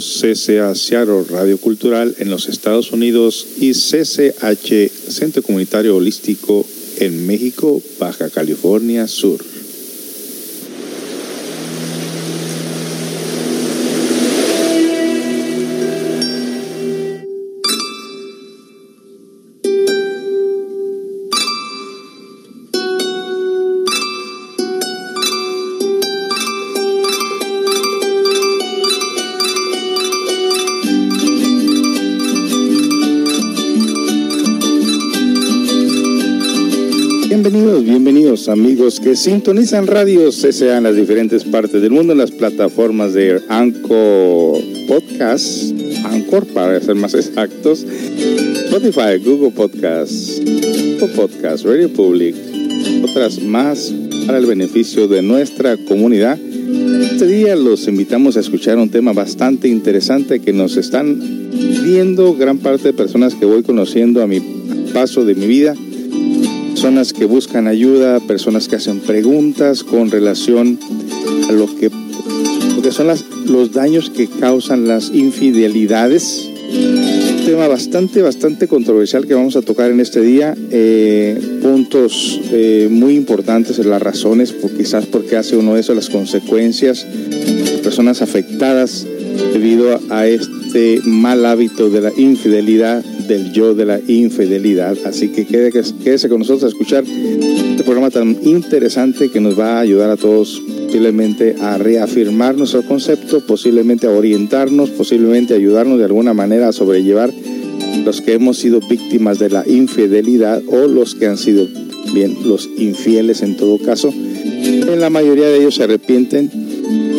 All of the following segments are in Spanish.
CCA Seattle Radio Cultural en los Estados Unidos y CCH Centro Comunitario Holístico en México, Baja California Sur. Amigos que sintonizan radios CCA en las diferentes partes del mundo, en las plataformas de Anchor Podcast, Anchor para ser más exactos, Spotify, Google Podcast, Google Podcast, Radio Public, otras más para el beneficio de nuestra comunidad. Este día los invitamos a escuchar un tema bastante interesante que nos están viendo gran parte de personas que voy conociendo a mi paso de mi vida personas que buscan ayuda, personas que hacen preguntas con relación a lo que, son las, los daños que causan las infidelidades. Tema bastante, bastante controversial que vamos a tocar en este día. Eh, puntos eh, muy importantes, las razones, quizás porque hace uno eso, las consecuencias, personas afectadas debido a este mal hábito de la infidelidad del yo de la infidelidad. Así que quédese con nosotros a escuchar este programa tan interesante que nos va a ayudar a todos posiblemente a reafirmar nuestro concepto, posiblemente a orientarnos, posiblemente ayudarnos de alguna manera a sobrellevar los que hemos sido víctimas de la infidelidad o los que han sido bien los infieles en todo caso. En la mayoría de ellos se arrepienten,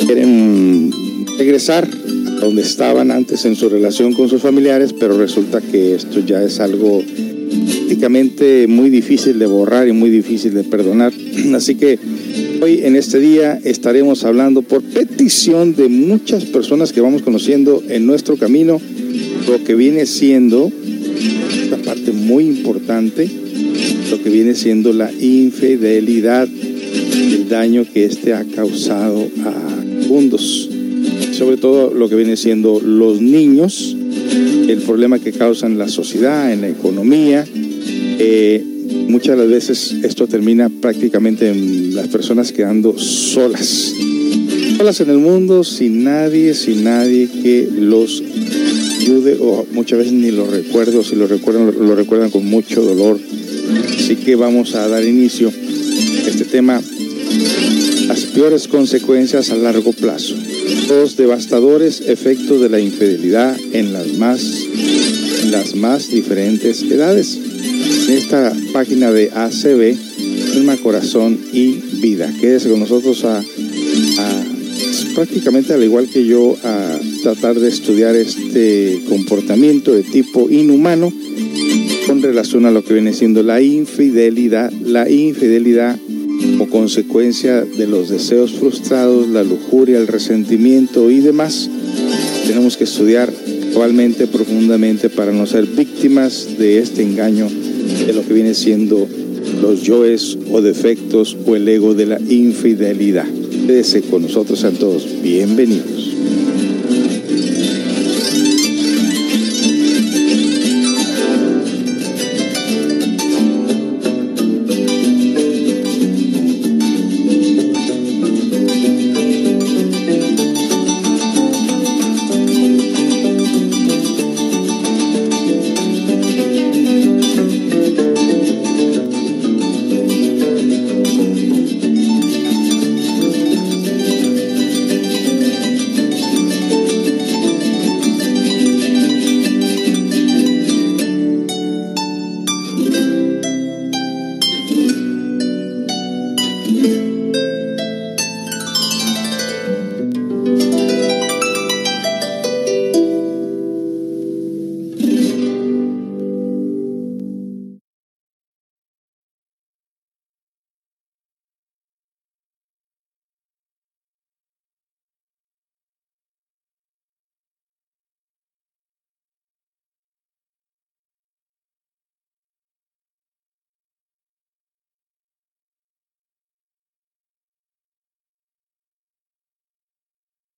quieren regresar donde estaban antes en su relación con sus familiares, pero resulta que esto ya es algo prácticamente muy difícil de borrar y muy difícil de perdonar. Así que hoy en este día estaremos hablando por petición de muchas personas que vamos conociendo en nuestro camino lo que viene siendo una parte muy importante, lo que viene siendo la infidelidad, el daño que éste ha causado a mundos sobre todo lo que viene siendo los niños, el problema que causan la sociedad, en la economía. Eh, muchas de las veces esto termina prácticamente en las personas quedando solas. Solas en el mundo, sin nadie, sin nadie que los ayude o muchas veces ni lo recuerdo, si lo recuerdan, lo recuerdan con mucho dolor. Así que vamos a dar inicio a este tema, las peores consecuencias a largo plazo los devastadores efectos de la infidelidad en las más, las más diferentes edades. En esta página de ACB, Alma, Corazón y Vida. Quédese con nosotros a, prácticamente al igual que yo a tratar de estudiar este comportamiento de tipo inhumano con relación a lo que viene siendo la infidelidad. La infidelidad como consecuencia de los deseos frustrados, la lujuria, el resentimiento y demás. Tenemos que estudiar actualmente profundamente para no ser víctimas de este engaño de lo que viene siendo los yoes o defectos o el ego de la infidelidad. Quédese con nosotros a todos. Bienvenidos.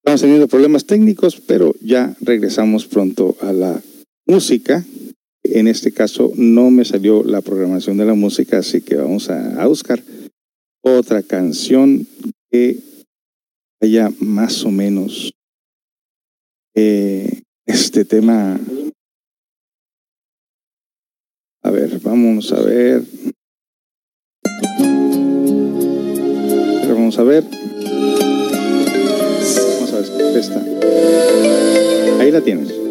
Estamos teniendo problemas técnicos, pero ya regresamos pronto a la música. En este caso no me salió la programación de la música, así que vamos a, buscar otra canción que haya más o menos eh, este tema. A ver, vamos a ver. vamos a ver. Ahí la tienes.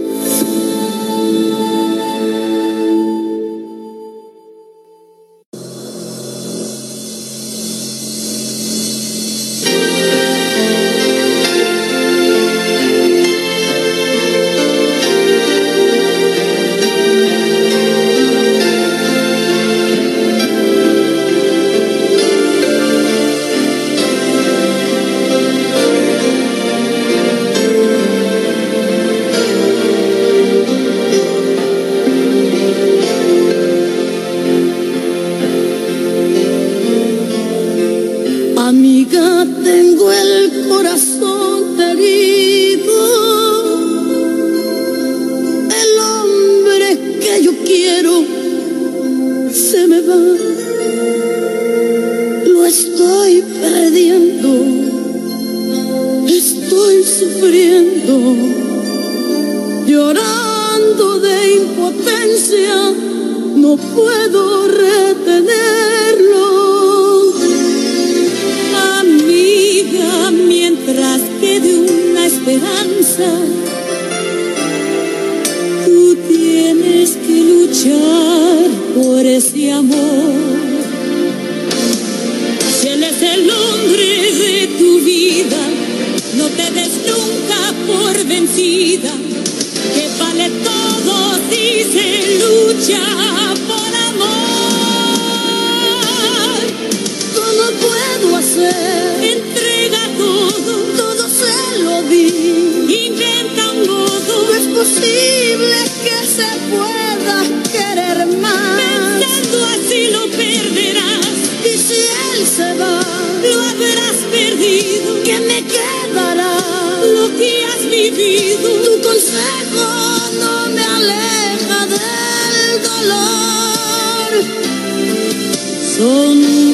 vida que vale todo si se lucha por amor. ¿Cómo puedo hacer? Entrega todo, todo se lo di. Inventa un modo, no es posible. me aleja del dolor. Son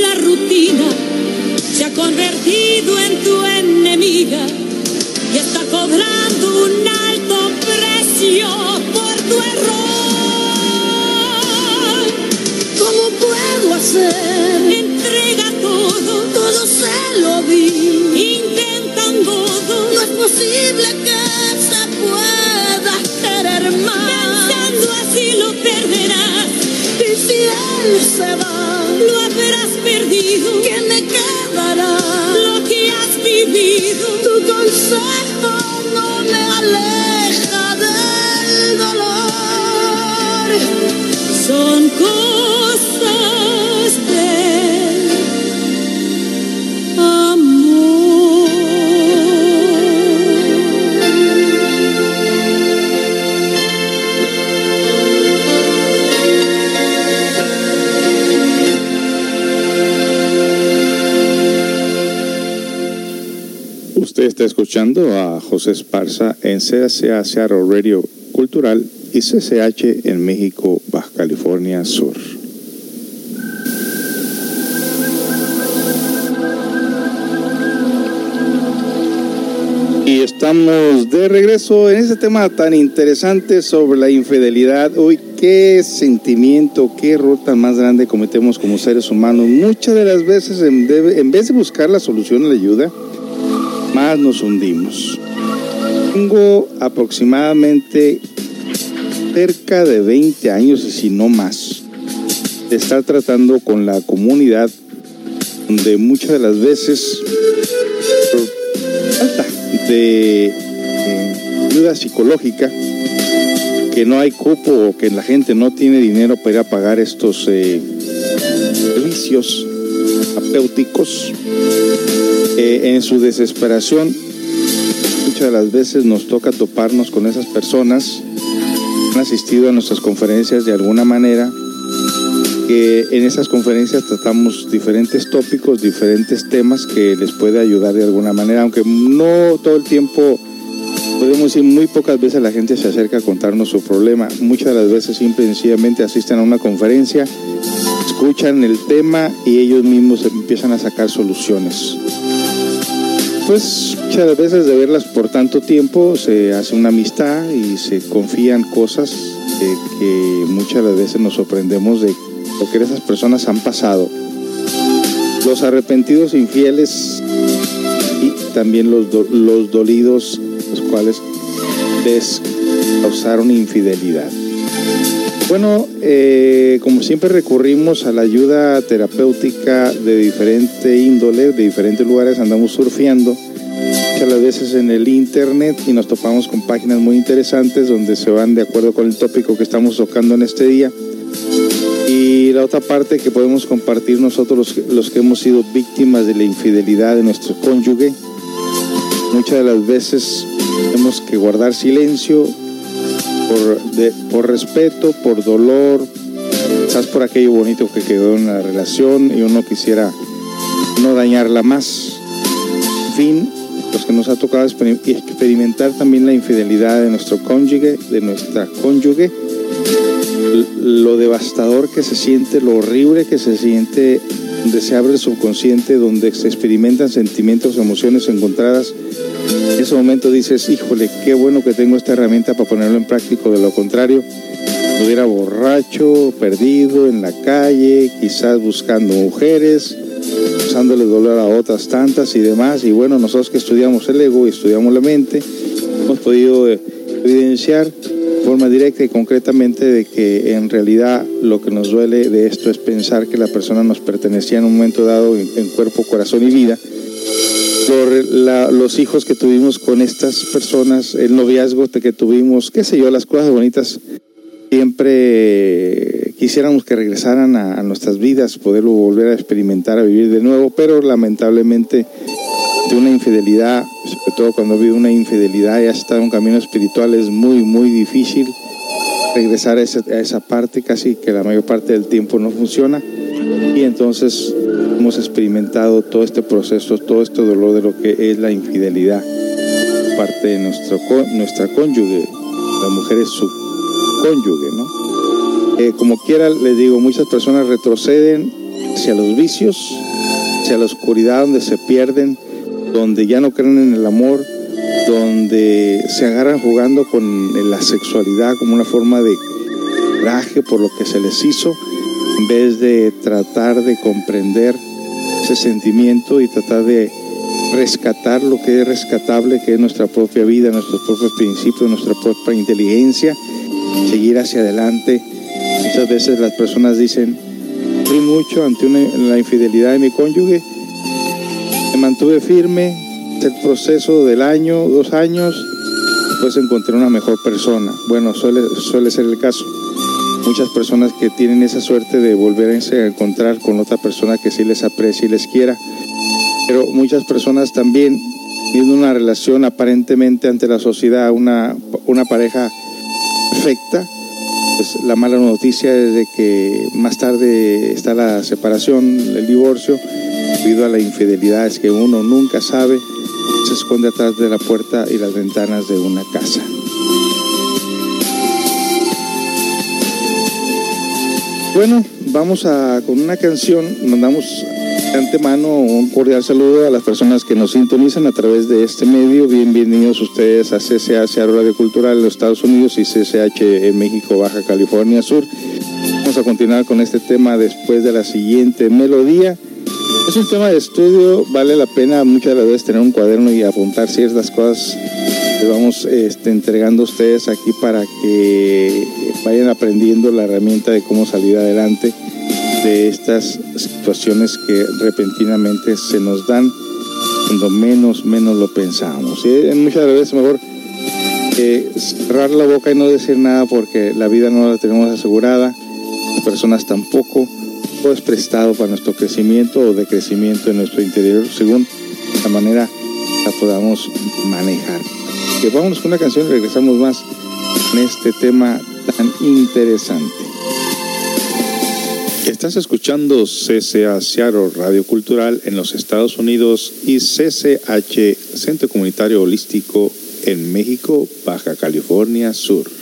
la rutina se ha convertido. sorry. Escuchando a José Esparza en CSA Seattle Radio Cultural y CCH en México, Baja California Sur. Y estamos de regreso en este tema tan interesante sobre la infidelidad. Hoy, qué sentimiento, qué ruta más grande cometemos como seres humanos. Muchas de las veces, en, vez de buscar la solución, la ayuda, nos hundimos. Tengo aproximadamente cerca de 20 años, y si no más, de estar tratando con la comunidad, donde muchas de las veces, falta de eh, ayuda psicológica, que no hay cupo o que la gente no tiene dinero para ir a pagar estos eh, servicios terapéuticos, eh, en su desesperación, muchas de las veces nos toca toparnos con esas personas que han asistido a nuestras conferencias de alguna manera, que en esas conferencias tratamos diferentes tópicos, diferentes temas que les puede ayudar de alguna manera, aunque no todo el tiempo podemos decir, muy pocas veces la gente se acerca a contarnos su problema. Muchas de las veces simple y sencillamente asisten a una conferencia, escuchan el tema y ellos mismos empiezan a sacar soluciones. Pues muchas veces de verlas por tanto tiempo se hace una amistad y se confían cosas que muchas veces nos sorprendemos de lo que esas personas han pasado. Los arrepentidos infieles y también los, los dolidos los cuales les causaron infidelidad. Bueno, eh, como siempre recurrimos a la ayuda terapéutica de diferente índole, de diferentes lugares, andamos surfeando muchas veces en el internet y nos topamos con páginas muy interesantes donde se van de acuerdo con el tópico que estamos tocando en este día. Y la otra parte que podemos compartir nosotros los, los que hemos sido víctimas de la infidelidad de nuestro cónyuge, muchas de las veces tenemos que guardar silencio por, por respeto, por dolor, quizás por aquello bonito que quedó en la relación y uno quisiera no dañarla más. En fin, los que nos ha tocado experimentar también la infidelidad de nuestro cónyuge, de nuestra cónyuge, lo devastador que se siente, lo horrible que se siente, donde se abre el subconsciente, donde se experimentan sentimientos, emociones encontradas en ese momento dices, híjole, qué bueno que tengo esta herramienta para ponerlo en práctico, de lo contrario, estuviera borracho, perdido en la calle, quizás buscando mujeres, usándole dolor a otras tantas y demás. Y bueno, nosotros que estudiamos el ego y estudiamos la mente, hemos podido eh, evidenciar de forma directa y concretamente de que en realidad lo que nos duele de esto es pensar que la persona nos pertenecía en un momento dado en cuerpo, corazón y vida los hijos que tuvimos con estas personas, el noviazgo que tuvimos, qué sé yo, las cosas bonitas, siempre quisiéramos que regresaran a, nuestras vidas, poderlo volver a experimentar, a vivir de nuevo, pero lamentablemente de una infidelidad, sobre todo cuando vive una infidelidad y has estado en un camino espiritual, es muy, muy difícil regresar a esa, parte, casi que la mayor parte del tiempo no funciona. Y entonces hemos experimentado todo este proceso, todo este dolor de lo que es la infidelidad parte de nuestro, nuestra cónyuge. La mujer es su cónyuge, ¿no? Eh, como quiera, les digo, muchas personas retroceden hacia los vicios, hacia la oscuridad donde se pierden, donde ya no creen en el amor, donde se agarran jugando con la sexualidad como una forma de coraje por lo que se les hizo, en vez de tratar de comprender ese sentimiento y tratar de rescatar lo que es rescatable, que es nuestra propia vida, nuestros propios principios, nuestra propia inteligencia, seguir hacia adelante. Muchas veces las personas dicen, fui mucho ante la infidelidad de mi cónyuge, me mantuve firme, el proceso del año, dos años, después encontré una mejor persona. Bueno, suele, suele ser el caso muchas personas que tienen esa suerte de volverse a encontrar con otra persona que sí les aprecie y les quiera. Pero muchas personas también tienen una relación aparentemente ante la sociedad, una, una pareja perfecta. Pues la mala noticia es de que más tarde está la separación, el divorcio, debido a la infidelidad, es que uno nunca sabe, se esconde atrás de la puerta y las ventanas de una casa. Bueno, vamos a con una canción, mandamos antemano, un cordial saludo a las personas que nos sintonizan a través de este medio. Bienvenidos ustedes a CCH Radio Cultural en los Estados Unidos y CCH en México, Baja California Sur. Vamos a continuar con este tema después de la siguiente melodía. Es un tema de estudio, vale la pena muchas veces tener un cuaderno y apuntar ciertas cosas que vamos este, entregando a ustedes aquí para que vayan aprendiendo la herramienta de cómo salir adelante de estas situaciones que repentinamente se nos dan cuando menos, menos lo pensamos. Y muchas veces mejor eh, cerrar la boca y no decir nada porque la vida no la tenemos asegurada, las personas tampoco, es prestado para nuestro crecimiento o decrecimiento en nuestro interior según la manera la podamos manejar. Que vamos con una canción y regresamos más en este tema tan interesante. Estás escuchando CCA Seattle Radio Cultural en los Estados Unidos y CCH Centro Comunitario Holístico en México, Baja California Sur.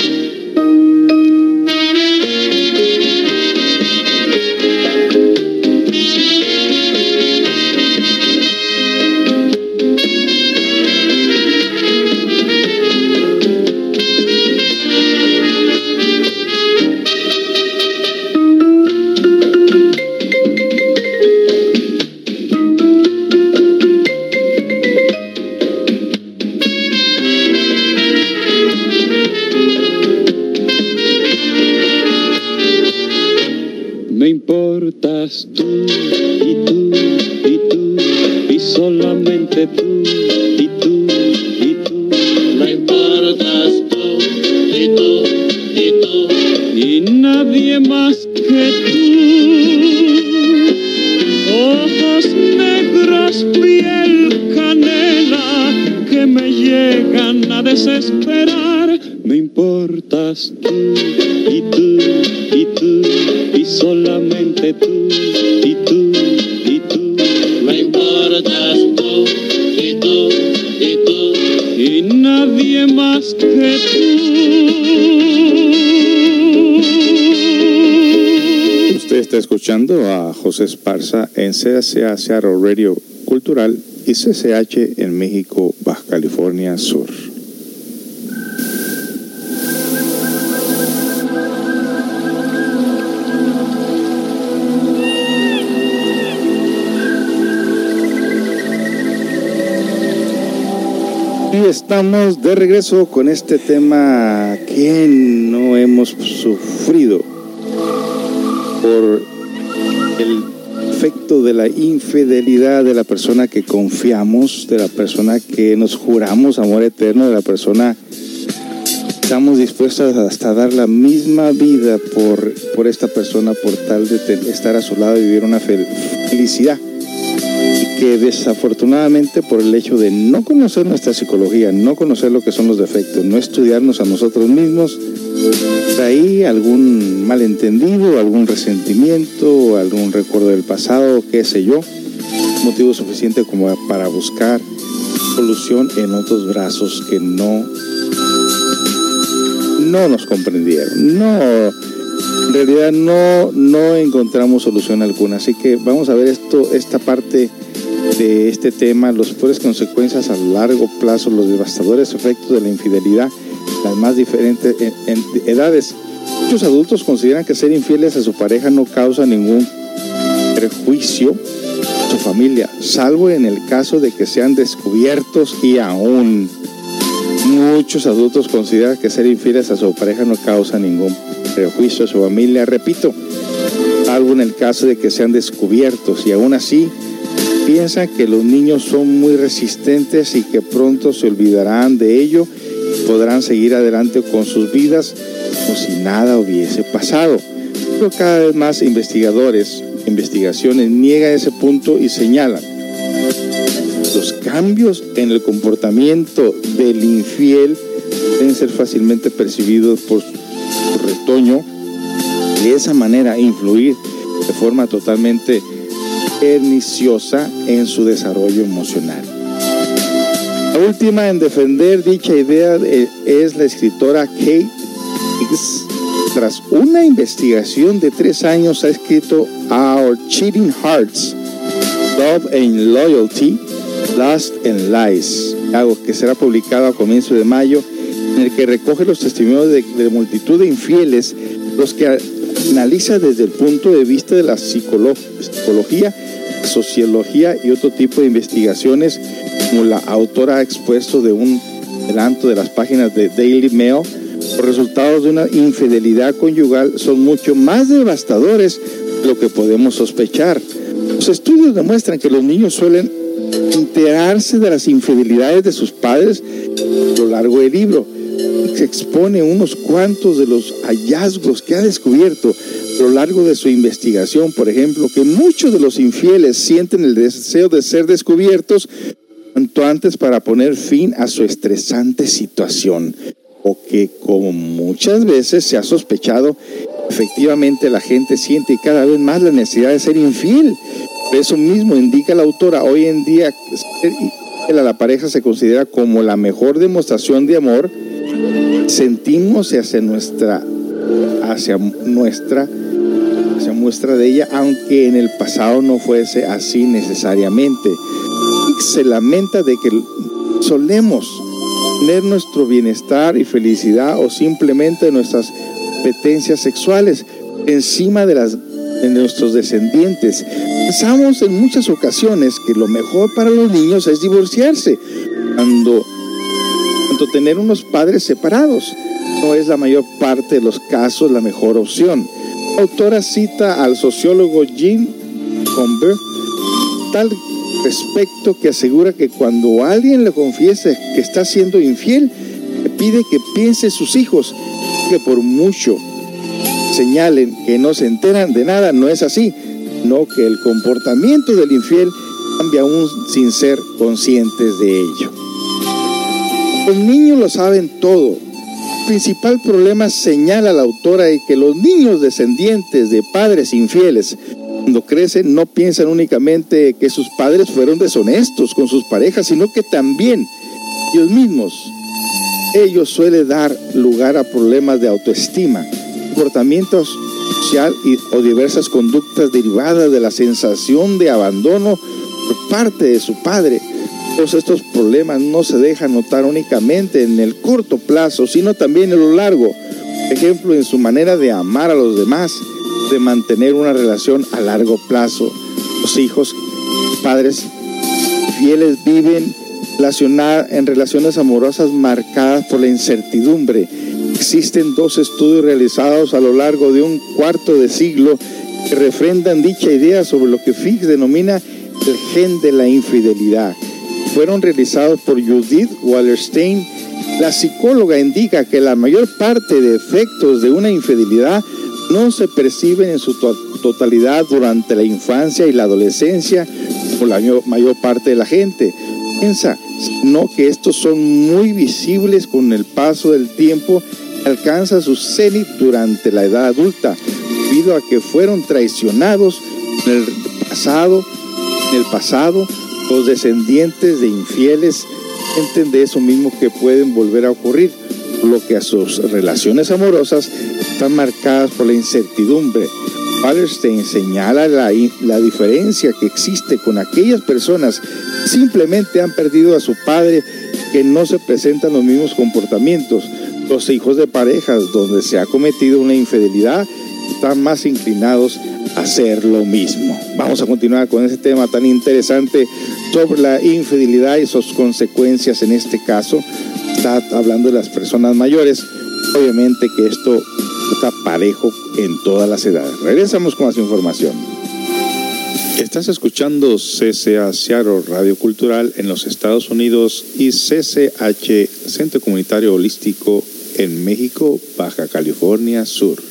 Escuchando a José Esparza en CCA Radio Cultural y CCH en México, Baja California Sur. Y estamos de regreso con este tema que no hemos sufrido por el efecto de la infidelidad de la persona que confiamos, de la persona que nos juramos amor eterno, de la persona estamos dispuestos hasta dar la misma vida por, por esta persona, por tal de estar a su lado y vivir una fel- felicidad. Y que desafortunadamente por el hecho de no conocer nuestra psicología, no conocer lo que son los defectos, no estudiarnos a nosotros mismos, ahí algún malentendido, algún resentimiento, algún recuerdo del pasado, qué sé yo, motivo suficiente como para buscar solución en otros brazos que no no nos comprendieron, no, en realidad no, no encontramos solución alguna. Así que vamos a ver esto, esta parte de este tema, las peores consecuencias a largo plazo, los devastadores efectos de la infidelidad, las más diferentes edades. Muchos adultos consideran que ser infieles a su pareja no causa ningún prejuicio a su familia, salvo en el caso de que sean descubiertos y aún muchos adultos consideran que ser infieles a su pareja no causa ningún prejuicio a su familia. Repito, salvo en el caso de que sean descubiertos y aún así piensan que los niños son muy resistentes y que pronto se olvidarán de ello podrán seguir adelante con sus vidas como si nada hubiese pasado. Pero cada vez más investigadores, investigaciones niegan ese punto y señalan los cambios en el comportamiento del infiel deben ser fácilmente percibidos por su retoño y de esa manera influir de forma totalmente perniciosa en su desarrollo emocional. La última en defender dicha idea es la escritora Kate Higgs. Tras una investigación de tres años ha escrito Our Cheating Hearts, Love and Loyalty, Lust and Lies, algo que será publicado a comienzos de mayo, en el que recoge los testimonios de, de multitud de infieles, los que analiza desde el punto de vista de la psicología sociología y otro tipo de investigaciones, como la autora ha expuesto de un adelanto de las páginas de Daily Mail, los resultados de una infidelidad conyugal son mucho más devastadores de lo que podemos sospechar. Los estudios demuestran que los niños suelen enterarse de las infidelidades de sus padres a lo largo del libro. Se expone unos cuantos de los hallazgos que ha descubierto a lo largo de su investigación, por ejemplo, que muchos de los infieles sienten el deseo de ser descubiertos cuanto antes para poner fin a su estresante situación, o que como muchas veces se ha sospechado, efectivamente la gente siente cada vez más la necesidad de ser infiel. eso mismo indica la autora, hoy en día a la pareja se considera como la mejor demostración de amor, sentimos hacia nuestra hacia nuestra se muestra de ella, aunque en el pasado no fuese así necesariamente. Se lamenta de que solemos tener nuestro bienestar y felicidad o simplemente nuestras competencias sexuales encima de las de nuestros descendientes. Pensamos en muchas ocasiones que lo mejor para los niños es divorciarse, cuando, cuando tener unos padres separados no es la mayor parte de los casos la mejor opción. La autora cita al sociólogo Jean Comber tal respecto que asegura que cuando alguien le confiese que está siendo infiel, pide que piense sus hijos, que por mucho señalen que no se enteran de nada, no es así, no que el comportamiento del infiel cambia aún sin ser conscientes de ello. Los niños lo saben todo, principal problema, señala la autora, es que los niños descendientes de padres infieles, cuando crecen, no piensan únicamente que sus padres fueron deshonestos con sus parejas, sino que también ellos mismos. Ellos suele dar lugar a problemas de autoestima, comportamientos social o diversas conductas derivadas de la sensación de abandono por parte de su padre todos estos problemas no se dejan notar únicamente en el corto plazo, sino también en lo largo. Por ejemplo, en su manera de amar a los demás, de mantener una relación a largo plazo. Los hijos, padres fieles viven en relaciones amorosas marcadas por la incertidumbre. Existen dos estudios realizados a lo largo de un cuarto de siglo que refrendan dicha idea sobre lo que Fix denomina el gen de la infidelidad fueron realizados por Judith Wallerstein. La psicóloga indica que la mayor parte de efectos de una infidelidad no se perciben en su totalidad durante la infancia y la adolescencia por la mayor parte de la gente. Piensa, no que estos son muy visibles con el paso del tiempo y alcanza su cenit durante la edad adulta, debido a que fueron traicionados en el pasado, en el pasado los descendientes de infieles de eso mismo que pueden volver a ocurrir. Lo que a sus relaciones amorosas están marcadas por la incertidumbre. Wallerstein señala la, la diferencia que existe con aquellas personas que simplemente han perdido a su padre que no se presentan los mismos comportamientos. Los hijos de parejas donde se ha cometido una infidelidad están más inclinados a hacer lo mismo. Vamos a continuar con ese tema tan interesante sobre la infidelidad y sus consecuencias en este caso. Está hablando de las personas mayores. Obviamente que esto está parejo en todas las edades. Regresamos con más información. Estás escuchando CCA Seattle Radio Cultural en los Estados Unidos y CCH Centro Comunitario Holístico en México, Baja California Sur.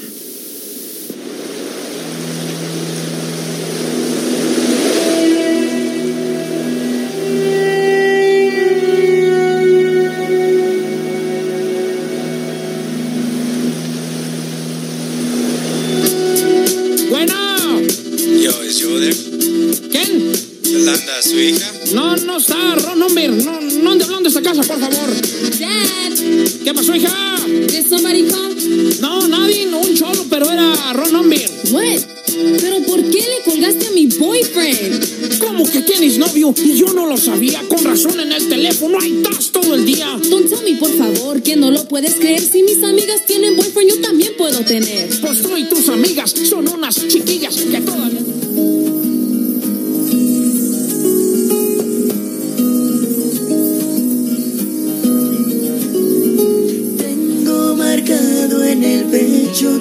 Humber. What? ¿Pero por qué le colgaste a mi boyfriend? ¿Cómo que tienes novio? Y yo no lo sabía. Con razón en el teléfono, ahí estás todo el día. Don't tell me, por favor, que no lo puedes creer. Si mis amigas tienen boyfriend, yo también puedo tener. Pues tú y tus amigas son unas chiquillas que todavía... Tengo marcado en el pecho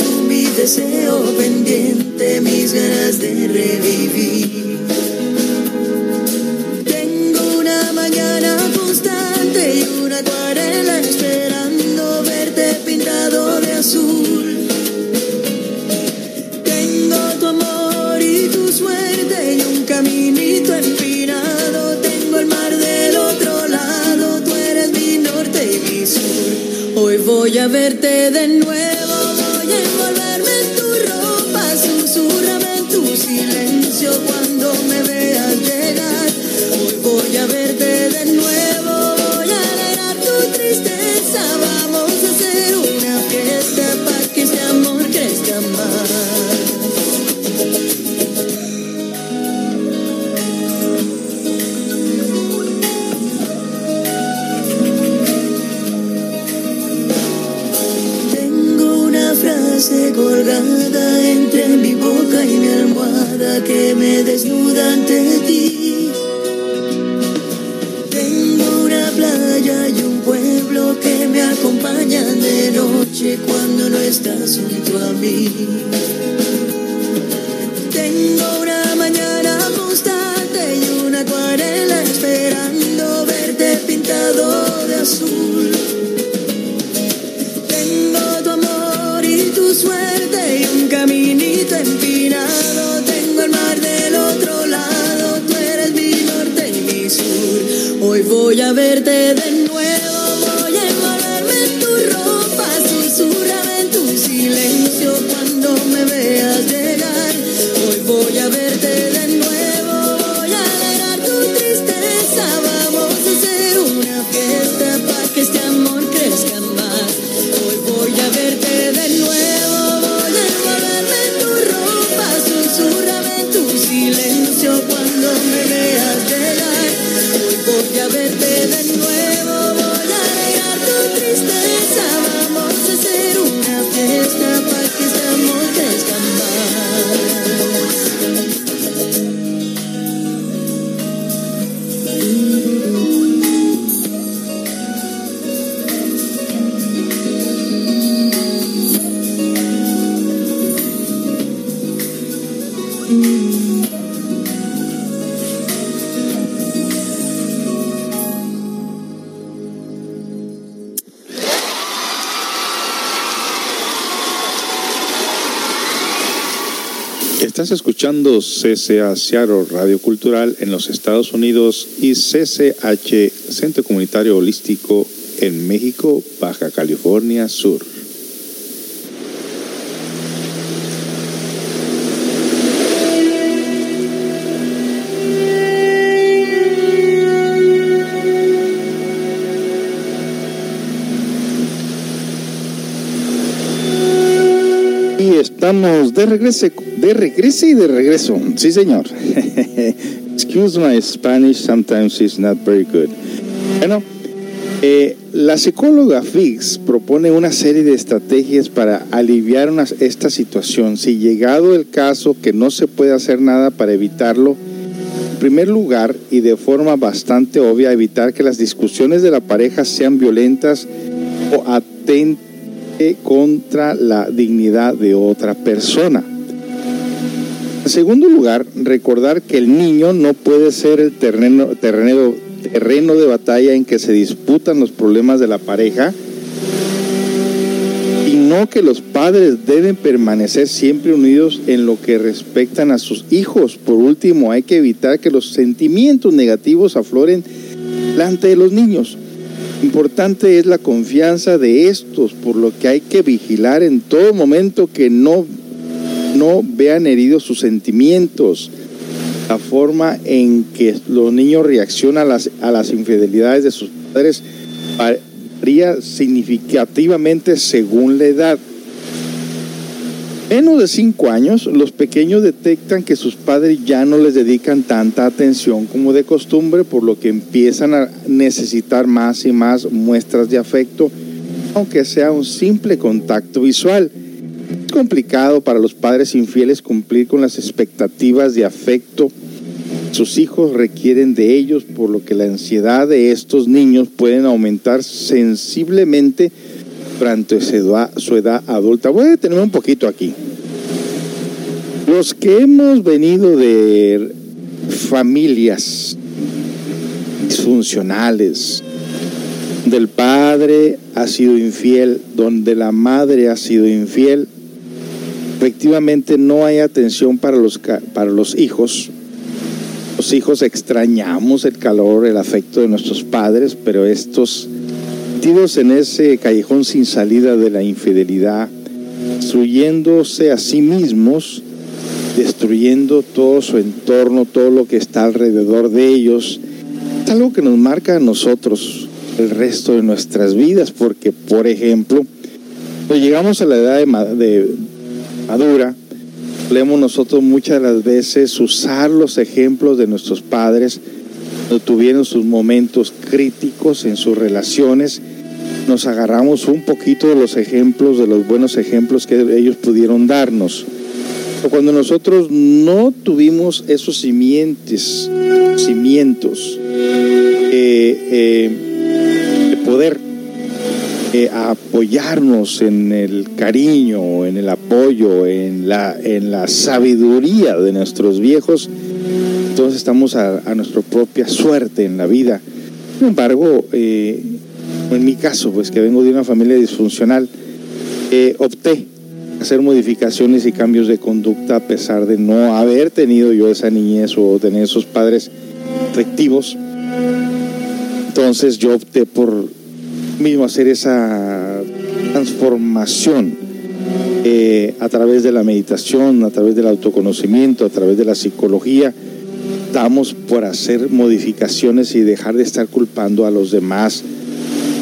deseo pendiente, mis ganas de revivir. Tengo una mañana constante y una acuarela esperando verte pintado de azul. Tengo tu amor y tu suerte y un caminito empinado. Tengo el mar del otro lado, tú eres mi norte y mi sur. Hoy voy a verte de nuevo, Estás escuchando CCA Seattle Radio Cultural en los Estados Unidos y CCH Centro Comunitario Holístico en México, Baja California Sur. Estamos de regreso, de regreso y de regreso. Sí, señor. Excuse my Spanish, sometimes it's not very good. Bueno, eh, la psicóloga Fix propone una serie de estrategias para aliviar una- esta situación. Si llegado el caso que no se puede hacer nada para evitarlo, en primer lugar y de forma bastante obvia, evitar que las discusiones de la pareja sean violentas o contra la dignidad de otra persona. En segundo lugar, recordar que el niño no puede ser el terreno, terreno, terreno de batalla en que se disputan los problemas de la pareja, sino que los padres deben permanecer siempre unidos en lo que respectan a sus hijos. Por último, hay que evitar que los sentimientos negativos afloren delante de los niños. Importante es la confianza de estos, por lo que hay que vigilar en todo momento que no, no vean heridos sus sentimientos. La forma en que los niños reaccionan a las, a las infidelidades de sus padres varía significativamente según la edad. Menos de cinco años, los pequeños detectan que sus padres ya no les dedican tanta atención como de costumbre, por lo que empiezan a necesitar más y más muestras de afecto, aunque sea un simple contacto visual. Es complicado para los padres infieles cumplir con las expectativas de afecto sus hijos requieren de ellos, por lo que la ansiedad de estos niños pueden aumentar sensiblemente durante su edad, su edad adulta. Voy a detenerme un poquito aquí. Los que hemos venido de familias disfuncionales, del padre ha sido infiel, donde la madre ha sido infiel, efectivamente no hay atención para los, para los hijos. Los hijos extrañamos el calor, el afecto de nuestros padres, pero estos metidos en ese callejón sin salida de la infidelidad, destruyéndose a sí mismos, destruyendo todo su entorno, todo lo que está alrededor de ellos, es algo que nos marca a nosotros el resto de nuestras vidas, porque, por ejemplo, cuando llegamos a la edad de, ma- de madura, solemos nosotros muchas las veces usar los ejemplos de nuestros padres tuvieron sus momentos críticos en sus relaciones, nos agarramos un poquito de los ejemplos, de los buenos ejemplos que ellos pudieron darnos. O cuando nosotros no tuvimos esos simientes, cimientos eh, eh, de poder eh, apoyarnos en el cariño, en el apoyo, en la, en la sabiduría de nuestros viejos, entonces estamos a, a nuestra propia suerte en la vida. Sin embargo, en mi caso, pues que vengo de una familia disfuncional, eh, opté hacer modificaciones y cambios de conducta a pesar de no haber tenido yo esa niñez o tener esos padres afectivos. Entonces yo opté por mismo hacer esa transformación eh, a través de la meditación, a través del autoconocimiento, a través de la psicología. Estamos por hacer modificaciones y dejar de estar culpando a los demás,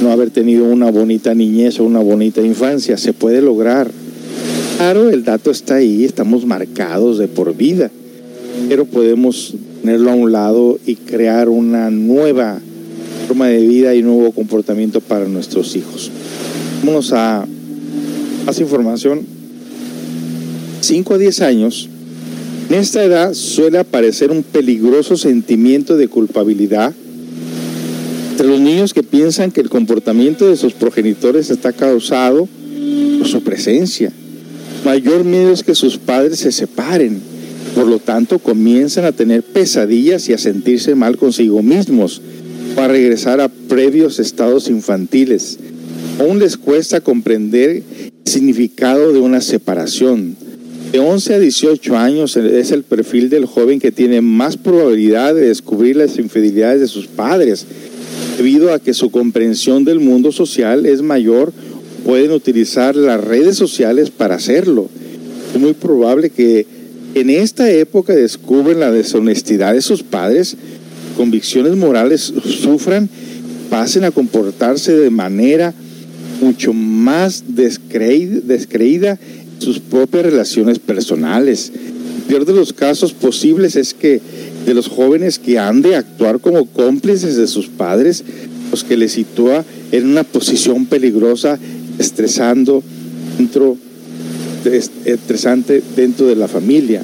no haber tenido una bonita niñez o una bonita infancia. Se puede lograr. Claro, el dato está ahí, estamos marcados de por vida, pero podemos tenerlo a un lado y crear una nueva forma de vida y nuevo comportamiento para nuestros hijos. Vámonos a más información. 5 a 10 años, en esta edad suele aparecer un peligroso sentimiento de culpabilidad los niños que piensan que el comportamiento de sus progenitores está causado por su presencia. Mayor miedo es que sus padres se separen. Por lo tanto, comienzan a tener pesadillas y a sentirse mal consigo mismos o a regresar a previos estados infantiles. Aún les cuesta comprender el significado de una separación. De 11 a 18 años es el perfil del joven que tiene más probabilidad de descubrir las infidelidades de sus padres, debido a que su comprensión del mundo social es mayor, pueden utilizar las redes sociales para hacerlo. Es muy probable que en esta época descubren la deshonestidad de sus padres, convicciones morales sufran, pasen a comportarse de manera mucho más descreída, descreída sus propias relaciones personales. El peor de los casos posibles es que de los jóvenes que han de actuar como cómplices de sus padres, los que les sitúa en una posición peligrosa, estresando dentro estresante dentro de la familia.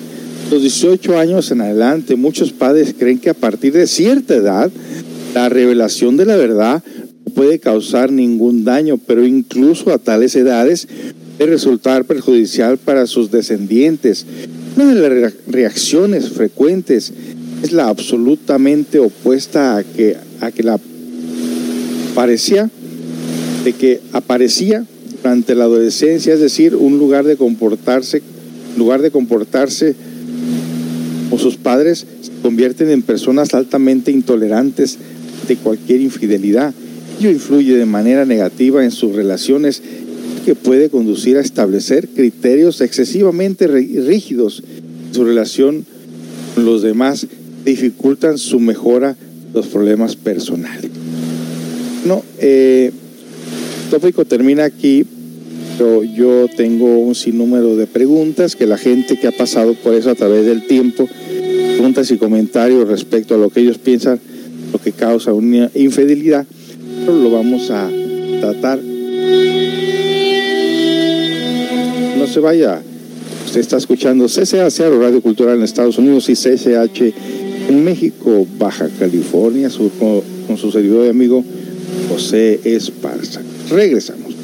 Los 18 años en adelante, muchos padres creen que a partir de cierta edad, la revelación de la verdad puede causar ningún daño, pero incluso a tales edades puede resultar perjudicial para sus descendientes. Una de las reacciones frecuentes es la absolutamente opuesta a que, a que la parecía, de que aparecía durante la adolescencia, es decir, un lugar de comportarse, lugar de comportarse o sus padres se convierten en personas altamente intolerantes de cualquier infidelidad. Ello influye de manera negativa en sus relaciones que puede conducir a establecer criterios excesivamente rígidos en su relación con los demás, dificultan su mejora los problemas personales. No, eh, el tópico termina aquí, pero yo tengo un sinnúmero de preguntas que la gente que ha pasado por eso a través del tiempo, preguntas y comentarios respecto a lo que ellos piensan, lo que causa una infidelidad, pero lo vamos a tratar. No se vaya. Usted está escuchando CCH, Radio Cultural en Estados Unidos y CCH México, Baja California, Sur, con, con su servidor y amigo José Esparza. Regresamos.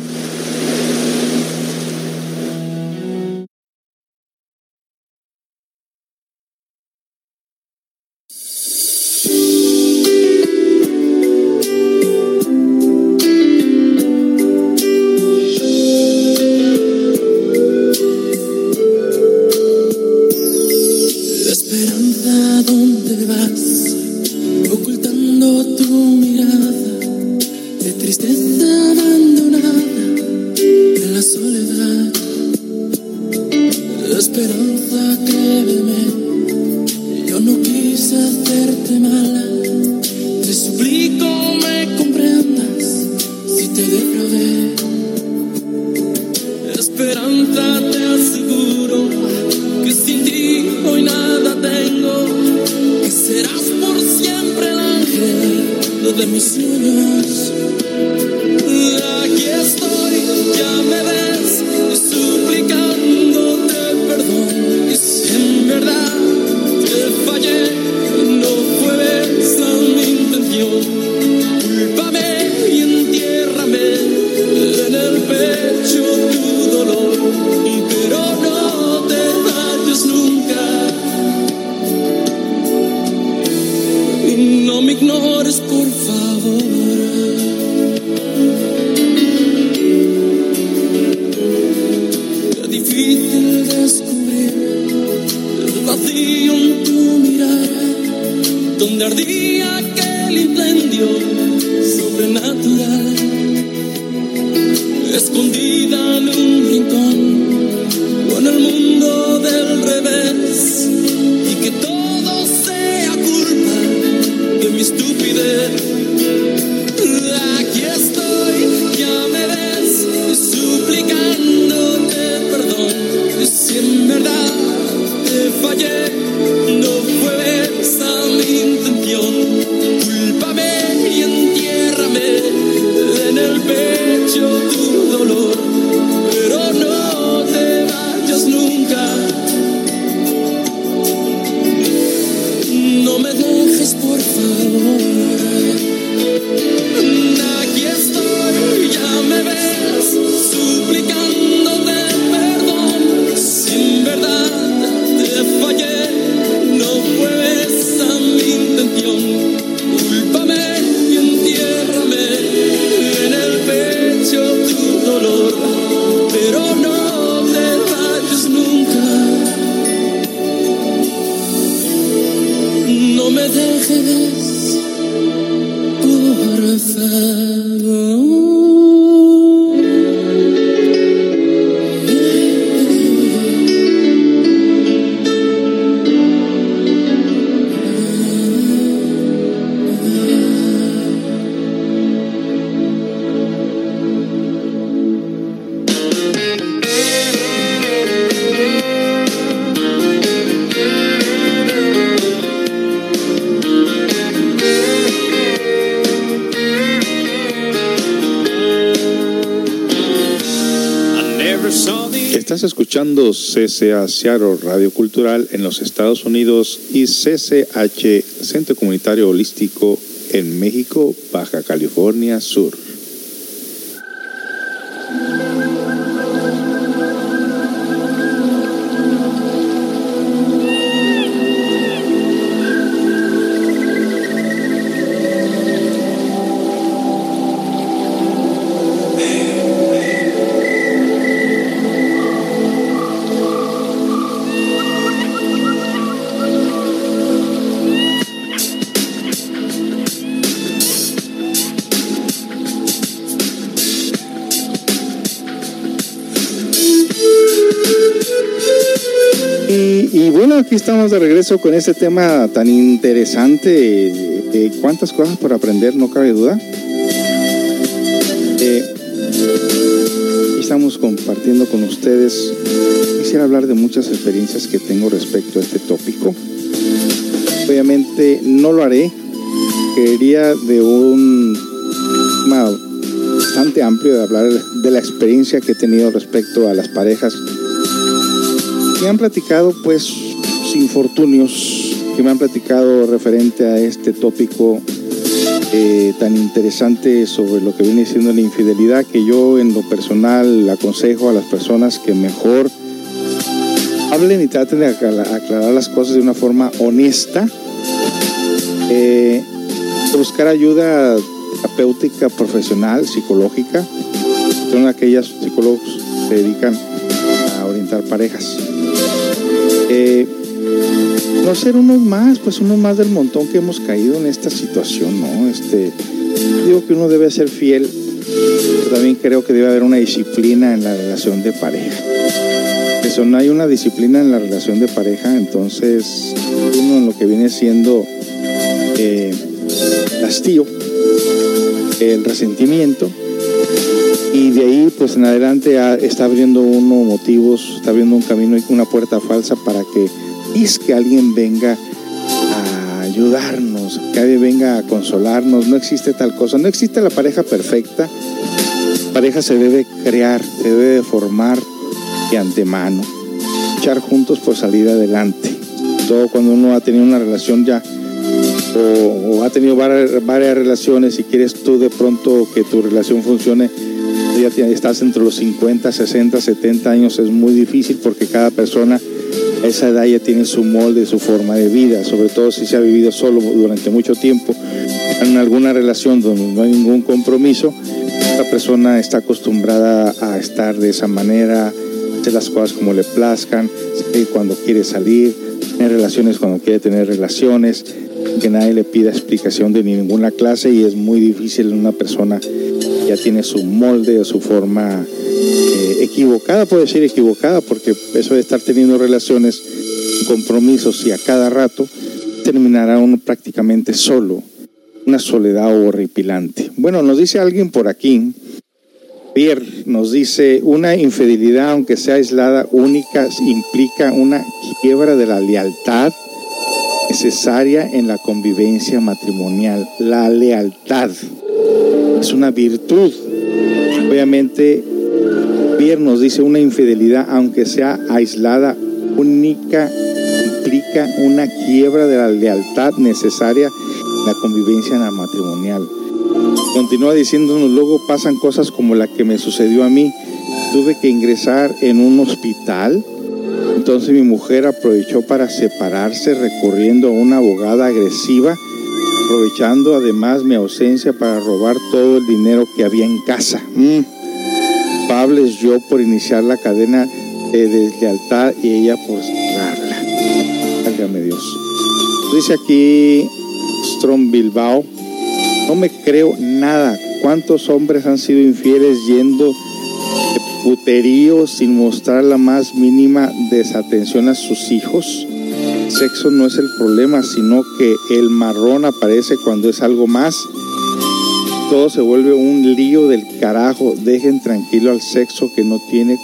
Escuchando CCA Seattle Radio Cultural en los Estados Unidos y CCH Centro Comunitario Holístico en México, Baja California Sur. Aquí estamos de regreso con este tema tan interesante. ¿Cuántas cosas por aprender? No cabe duda. Eh, estamos compartiendo con ustedes. Quisiera hablar de muchas experiencias que tengo respecto a este tópico. Obviamente no lo haré. Quería de un tema bastante amplio de hablar de la experiencia que he tenido respecto a las parejas me han platicado pues infortunios, que me han platicado referente a este tópico eh, tan interesante sobre lo que viene siendo la infidelidad, que yo en lo personal aconsejo a las personas que mejor hablen y traten de acla- aclarar las cosas de una forma honesta, eh, buscar ayuda terapéutica profesional, psicológica, son aquellas psicólogos que se dedican a orientar parejas. Eh, no ser unos más, pues unos más del montón que hemos caído en esta situación, ¿no? Este, digo que uno debe ser fiel, pero también creo que debe haber una disciplina en la relación de pareja. Eso no hay una disciplina en la relación de pareja, entonces uno en lo que viene siendo eh, el hastío, el resentimiento, y de ahí pues en adelante ah, está abriendo uno motivos, está abriendo un camino y una puerta falsa para que es que alguien venga a ayudarnos, que alguien venga a consolarnos, no existe tal cosa, no existe la pareja perfecta, la pareja se debe crear, se debe de formar de antemano, luchar juntos por salir adelante, todo cuando uno ha tenido una relación ya o, ha tenido varias, varias relaciones y quieres tú de pronto que tu relación funcione, ya estás entre los 50, 60, 70 años, es muy difícil porque cada persona esa edad ya tiene su molde, su forma de vida, sobre todo si se ha vivido solo durante mucho tiempo. En alguna relación donde no hay ningún compromiso, la persona está acostumbrada a estar de esa manera, hacer las cosas como le plazcan, cuando quiere salir, tener relaciones cuando quiere tener relaciones, que nadie le pida explicación de ninguna clase y es muy difícil en una persona que ya tiene su molde o su forma equivocada, puedo decir equivocada, porque eso de estar teniendo relaciones, compromisos y a cada rato, terminará uno prácticamente solo, una soledad horripilante. Bueno, nos dice alguien por aquí, Pierre nos dice, una infidelidad, aunque sea aislada, única, implica una quiebra de la lealtad necesaria en la convivencia matrimonial. La lealtad es una virtud. Obviamente, Nos dice, una infidelidad, aunque sea aislada, única, implica una quiebra de la lealtad necesaria en la convivencia matrimonial. Continúa diciéndonos, luego pasan cosas como la que me sucedió a mí. Tuve que ingresar en un hospital. Entonces mi mujer aprovechó para separarse recurriendo a una abogada agresiva, aprovechando además mi ausencia para robar todo el dinero que había en casa. Mm. Culpables yo por iniciar la cadena de deslealtad y ella por cerrarla. Válgame Dios. Dice aquí Strong Bilbao. No me creo nada. ¿Cuántos hombres han sido infieles yendo de puterío sin mostrar la más mínima desatención a sus hijos? Sexo no es el problema, sino que el marrón aparece cuando es algo más. Todo se vuelve un lío del carajo. Dejen tranquilo al sexo que no tiene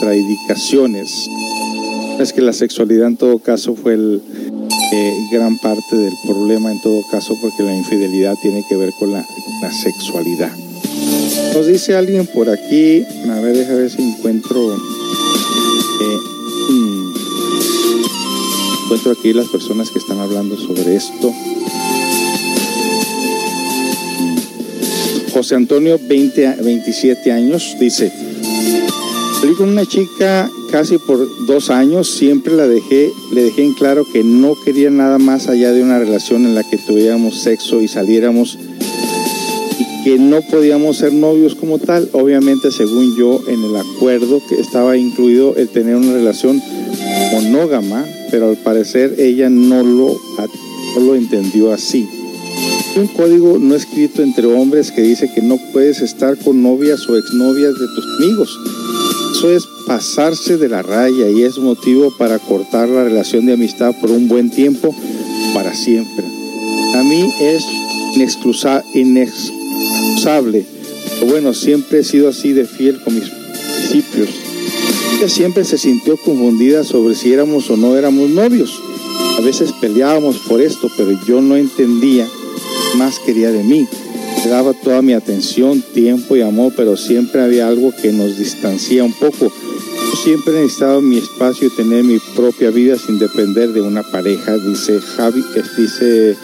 contraindicaciones. Es que la sexualidad en todo caso fue el, eh, gran parte del problema en todo caso porque la infidelidad tiene que ver con la, sexualidad. Nos dice alguien por aquí, a ver, déjame ver si encuentro... eh, mm, encuentro aquí las personas que están hablando sobre esto. José Antonio, 20, a- 27 años, dice, salí con una chica casi por dos años, siempre la dejé, le dejé en claro que no quería nada más allá de una relación en la que tuviéramos sexo y saliéramos y que no podíamos ser novios como tal. Obviamente, según yo, en el acuerdo que estaba incluido el tener una relación monógama, pero al parecer ella no lo, no lo entendió así. Un código no escrito entre hombres que dice que no puedes estar con novias o exnovias de tus amigos. Eso es pasarse de la raya y es motivo para cortar la relación de amistad por un buen tiempo, para siempre. A mí es inexcusa- inexcusable. Bueno, siempre he sido así de fiel con mis principios. Ella siempre se sintió confundida sobre si éramos o no éramos novios. A veces peleábamos por esto, pero yo no entendía más quería de mí. Daba toda mi atención, tiempo y amor, pero siempre había algo que nos distancia un poco. Siempre he necesitado mi espacio y tener mi propia vida sin depender de una pareja, dice Javi, dice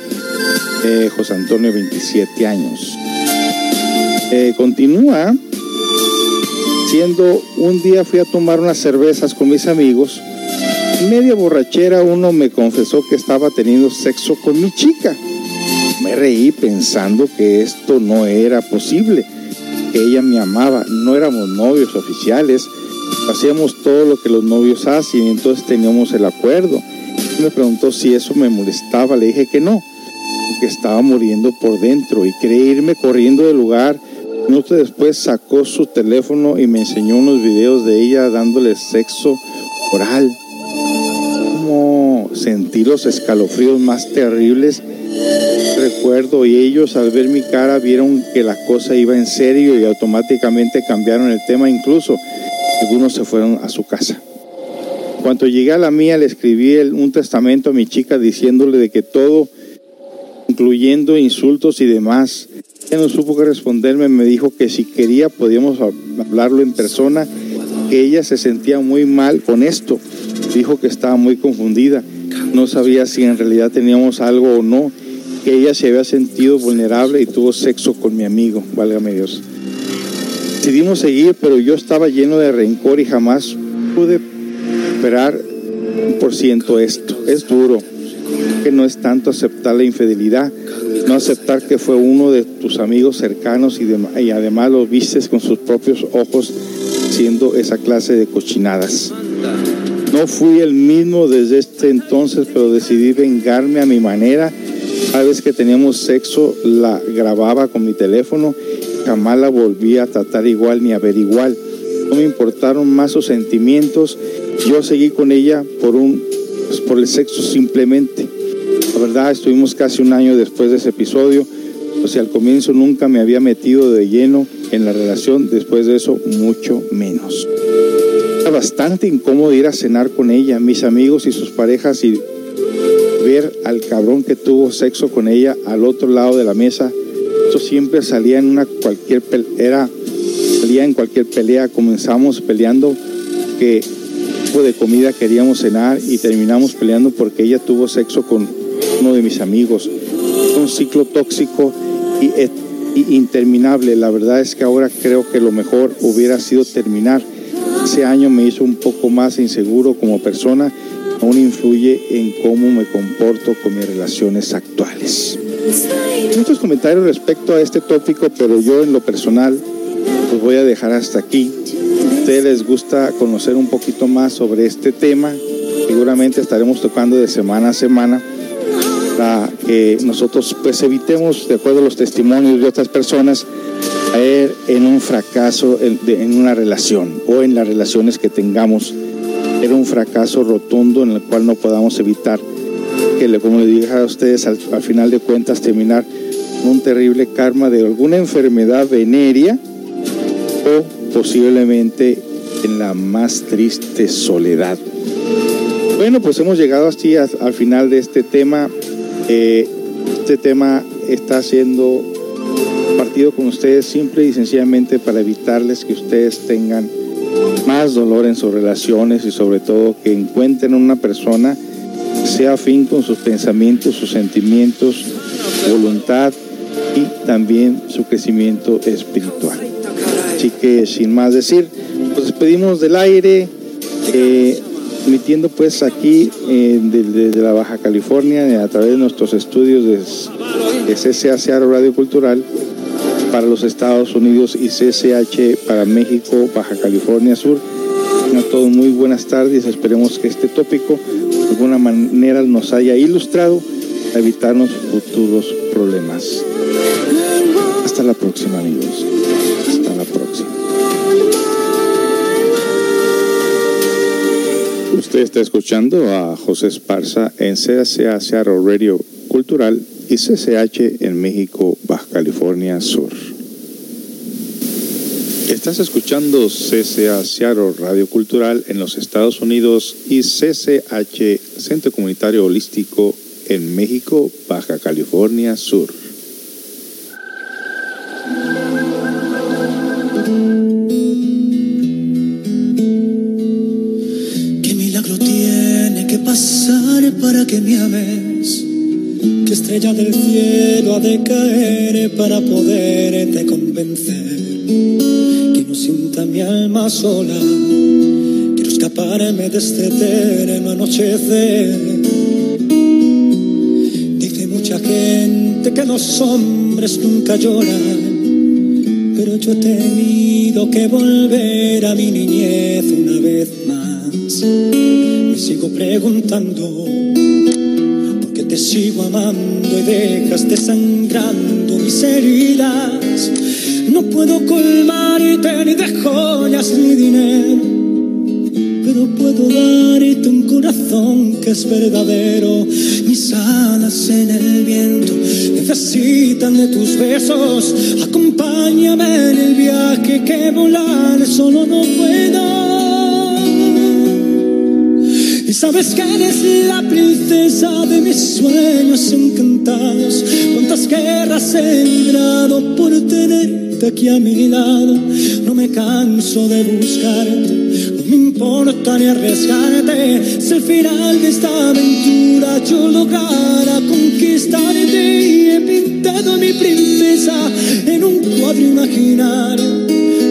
eh, José Antonio, 27 años. Eh, continúa siendo un día fui a tomar unas cervezas con mis amigos. Media borrachera uno me confesó que estaba teniendo sexo con mi chica. Me reí pensando que esto no era posible, ella me amaba, no éramos novios oficiales, hacíamos todo lo que los novios hacen entonces teníamos el acuerdo. Me preguntó si eso me molestaba, le dije que no, que estaba muriendo por dentro y quería irme corriendo del lugar. Minutos después sacó su teléfono y me enseñó unos videos de ella dándole sexo oral. Como sentí los escalofríos más terribles recuerdo y ellos al ver mi cara vieron que la cosa iba en serio y automáticamente cambiaron el tema incluso algunos se fueron a su casa. Cuando llegué a la mía le escribí un testamento a mi chica diciéndole de que todo incluyendo insultos y demás ella no supo qué responderme me dijo que si quería podíamos hab- hablarlo en persona que ella se sentía muy mal con esto. Dijo que estaba muy confundida no sabía si en realidad teníamos algo o no que ella se había sentido vulnerable y tuvo sexo con mi amigo, válgame Dios. Decidimos seguir, pero yo estaba lleno de rencor y jamás pude esperar por ciento esto. Es duro, que no es tanto aceptar la infidelidad, no aceptar que fue uno de tus amigos cercanos y, dem- y además lo vistes con sus propios ojos haciendo esa clase de cochinadas. No fui el mismo desde este entonces, pero decidí vengarme a mi manera. Cada vez que teníamos sexo, la grababa con mi teléfono. Jamás la volví a tratar igual ni a ver igual. No me importaron más sus sentimientos. Yo seguí con ella por, un, pues, por el sexo simplemente. La verdad, estuvimos casi un año después de ese episodio. O sea, al comienzo nunca me había metido de lleno en la relación. Después de eso, mucho menos. Era bastante incómodo ir a cenar con ella, mis amigos y sus parejas y ver al cabrón que tuvo sexo con ella al otro lado de la mesa. Eso siempre salía en una cualquier pel- era salía en cualquier pelea. Comenzamos peleando que de comida queríamos cenar y terminamos peleando porque ella tuvo sexo con uno de mis amigos. Un ciclo tóxico y, y interminable. La verdad es que ahora creo que lo mejor hubiera sido terminar. Ese año me hizo un poco más inseguro como persona, aún influye en cómo me comporto con mis relaciones actuales. Muchos comentarios respecto a este tópico, pero yo en lo personal los voy a dejar hasta aquí. A ustedes les gusta conocer un poquito más sobre este tema, seguramente estaremos tocando de semana a semana. para que nosotros pues evitemos, de acuerdo a los testimonios de otras personas, caer en un fracaso en, de- en una relación o en las relaciones que tengamos, era un fracaso rotundo en el cual no podamos evitar que, como le dije a ustedes, al, al final de cuentas terminar un terrible karma de alguna enfermedad venérea o posiblemente en la más triste soledad. Bueno, pues hemos llegado así al final de este tema. Eh, este tema está siendo compartido con ustedes simple y sencillamente para evitarles que ustedes tengan más dolor en sus relaciones y sobre todo que encuentren una persona sea afín con sus pensamientos, sus sentimientos, voluntad y también su crecimiento espiritual. Así que sin más decir, nos despedimos del aire, eh, pues aquí eh, desde de la Baja California a través de nuestros estudios de, de CCA Radio Cultural para los Estados Unidos y CCH para México, Baja California Sur. A todos muy buenas tardes, esperemos que este tópico de alguna manera nos haya ilustrado a evitarnos futuros problemas. Hasta la próxima amigos, hasta la próxima. Usted está escuchando a José Esparza en Seattle Radio Cultural y CCH en México, Baja California Sur. Estás escuchando CCA Seattle Radio Cultural en los Estados Unidos y CCH Centro Comunitario Holístico en México, Baja California Sur. Estrella del cielo ha de caer para poderte convencer? Que no sienta mi alma sola, quiero escaparme de este eterno anochecer. Dice mucha gente que los hombres nunca lloran, pero yo he tenido que volver a mi niñez una vez más. Me sigo preguntando te sigo amando y dejas desangrando mis heridas. No puedo colmarte ni de joyas ni dinero, pero puedo darte un corazón que es verdadero. Mis alas en el viento necesitan de tus besos. Acompáñame en el viaje que volar solo no puedo. Sabes que eres la princesa de mis sueños encantados. Cuántas guerras he librado por tenerte aquí a mi lado. No me canso de buscarte, no me importa ni arriesgarte. Si al final de esta aventura yo lograra conquistarte y he pintado a mi princesa en un cuadro imaginario.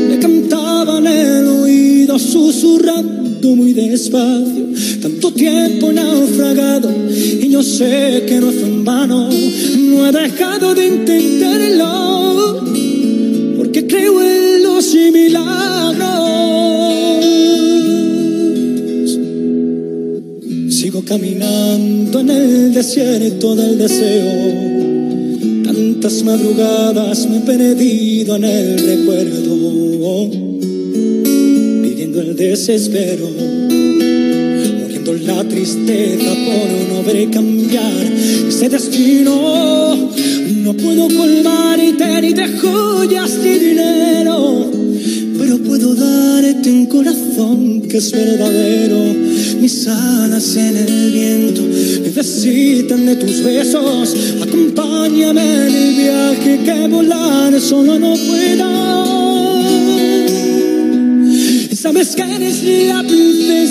Me cantaba en el oído susurrando muy despacio. Tanto tiempo naufragado y yo sé que no fue en vano. No he dejado de intentarlo porque creo en los milagros. Sigo caminando en el desierto del deseo. Tantas madrugadas me he perdido en el recuerdo, viviendo el desespero, la tristeza por no ver cambiar ese destino. No puedo colmarte ni de joyas ni dinero, pero puedo darte un corazón que es verdadero. Mis alas en el viento necesitan de tus besos. Acompáñame en el viaje que volar solo no puedo. Sabes que eres la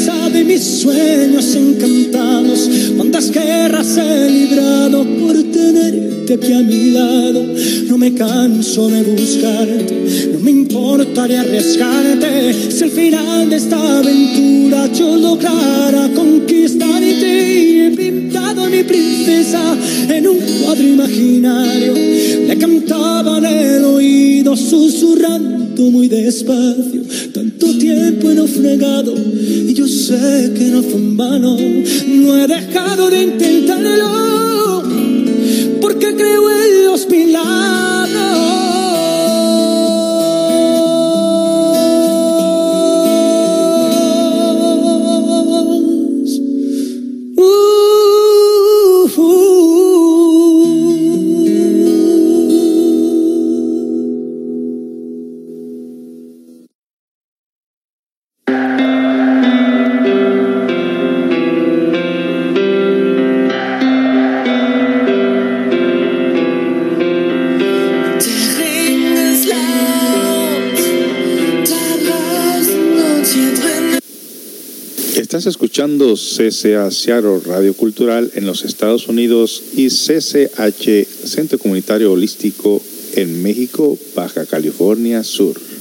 de mis sueños encantados. Cuántas guerras he librado por tenerte aquí a mi lado. No me canso de buscarte, no me importa de arriesgarte. Si al final de esta aventura yo lograra conquistarte he pintado a mi princesa en un cuadro imaginario. Le cantaba en el oído susurrando muy despacio tanto tiempo he naufragado y yo sé que no fue en vano. No he dejado de intentarlo porque creo en los milagros. Escuchando CCA Seattle Radio Cultural en los Estados Unidos y CCH Centro Comunitario Holístico en México, Baja California Sur.